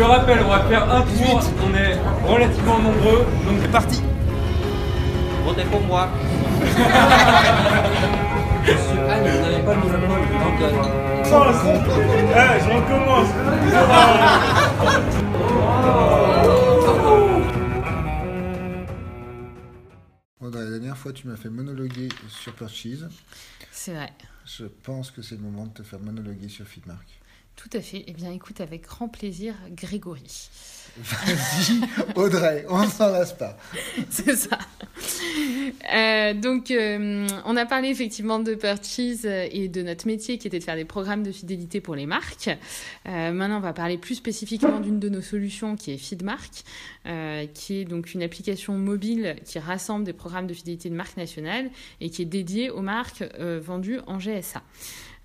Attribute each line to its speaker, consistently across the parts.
Speaker 1: Je rappelle, on va faire un tour. On est relativement nombreux, donc c'est parti.
Speaker 2: Votez pour moi.
Speaker 3: Monsieur Anne, vous n'avez pas le monopole. Donc, euh,
Speaker 1: Eh, je recommence.
Speaker 4: La dernière fois, tu m'as fait monologuer sur Purchase.
Speaker 5: C'est vrai.
Speaker 4: Je pense que c'est le moment de te faire monologuer sur Fitmark.
Speaker 5: Tout à fait. Eh bien, écoute avec grand plaisir, Grégory.
Speaker 4: Vas-y, Audrey, on s'en lasse pas.
Speaker 5: C'est ça. Euh, donc, euh, on a parlé effectivement de Purchase et de notre métier qui était de faire des programmes de fidélité pour les marques. Euh, maintenant, on va parler plus spécifiquement d'une de nos solutions qui est Feedmark, qui est donc une application mobile qui rassemble des programmes de fidélité de marques nationales et qui est dédiée aux marques vendues en GSA.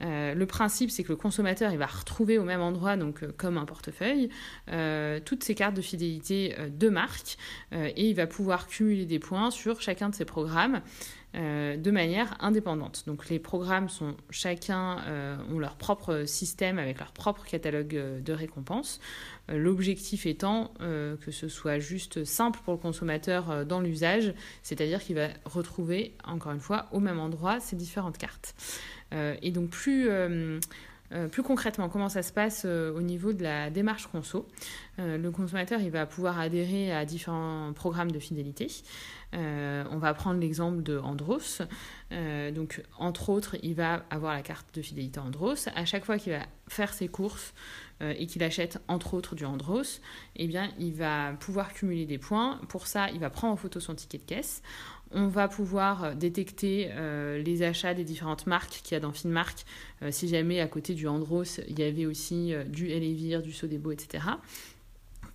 Speaker 5: Euh, le principe, c'est que le consommateur, il va retrouver au même endroit, donc euh, comme un portefeuille, euh, toutes ses cartes de fidélité de marque et il va pouvoir cumuler des points sur chacun de ses programmes euh, de manière indépendante. Donc les programmes sont chacun euh, ont leur propre système avec leur propre catalogue euh, de récompenses. L'objectif étant que ce soit juste simple pour le consommateur dans l'usage, c'est-à-dire qu'il va retrouver encore une fois au même endroit ces différentes cartes. Et donc plus euh, plus concrètement, comment ça se passe euh, au niveau de la démarche conso Euh, Le consommateur, il va pouvoir adhérer à différents programmes de fidélité. On va prendre l'exemple de Andros. Donc, entre autres, il va avoir la carte de fidélité Andros. À chaque fois qu'il va faire ses courses et qu'il achète, entre autres, du Andros, eh bien, il va pouvoir cumuler des points. Pour ça, il va prendre en photo son ticket de caisse. On va pouvoir détecter euh, les achats des différentes marques qu'il y a dans Finmark. Euh, si jamais à côté du Andros, il y avait aussi euh, du Elevir, du Sodebo, etc.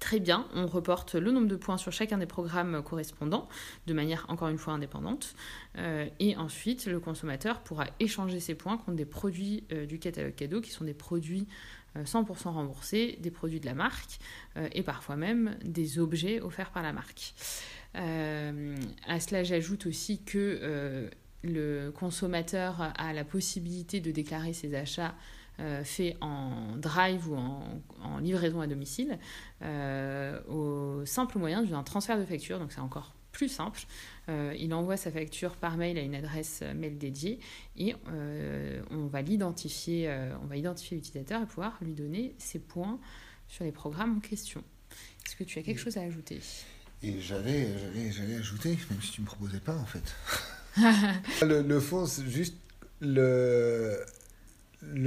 Speaker 5: Très bien, on reporte le nombre de points sur chacun des programmes correspondants de manière encore une fois indépendante. Euh, et ensuite, le consommateur pourra échanger ses points contre des produits euh, du catalogue cadeau qui sont des produits euh, 100% remboursés, des produits de la marque euh, et parfois même des objets offerts par la marque. Euh, à cela, j'ajoute aussi que euh, le consommateur a la possibilité de déclarer ses achats euh, faits en drive ou en, en livraison à domicile euh, au simple moyen d'un transfert de facture. Donc c'est encore plus simple. Euh, il envoie sa facture par mail à une adresse mail dédiée et on va l'identifier, on va identifier l'utilisateur et pouvoir lui donner ses points sur les programmes en question. Est-ce que tu as quelque chose à ajouter?
Speaker 4: Et j'allais, j'allais, j'allais ajouter, même si tu me proposais pas en fait. le, le fond, c'est juste le,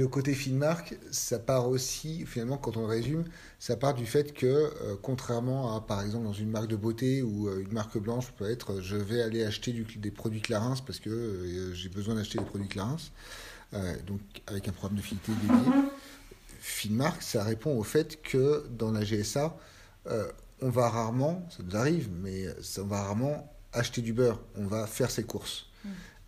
Speaker 4: le côté Finmark, ça part aussi, finalement, quand on résume, ça part du fait que, euh, contrairement à, par exemple, dans une marque de beauté ou euh, une marque blanche peut être euh, je vais aller acheter des produits Clarins parce que j'ai besoin d'acheter des produits Clarins, donc avec un programme de fidélité dédié. Finmark, ça répond au fait que dans la GSA, on va rarement, ça nous arrive, mais ça, on va rarement acheter du beurre, on va faire ses courses.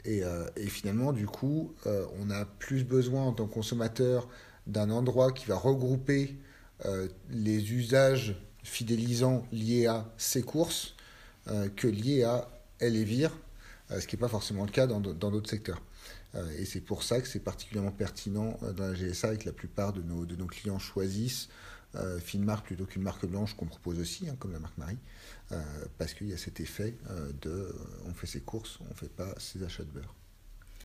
Speaker 4: Et, euh, et finalement, du coup, euh, on a plus besoin en tant que consommateur d'un endroit qui va regrouper euh, les usages fidélisants liés à ces courses que liés à Elevir, euh, ce qui n'est pas forcément le cas dans d'autres secteurs. Et c'est pour ça que c'est particulièrement pertinent dans la GSA et que la plupart de nos clients choisissent euh, Finmark plutôt qu'une marque blanche qu'on propose aussi, hein, comme la marque Marie, euh, parce qu'il y a cet effet euh, de on fait ses courses, on ne fait pas ses achats de beurre.